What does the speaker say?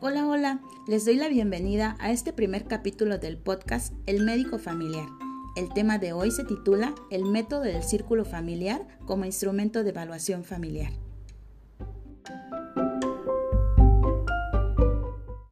Hola, hola, les doy la bienvenida a este primer capítulo del podcast El médico familiar. El tema de hoy se titula El método del círculo familiar como instrumento de evaluación familiar.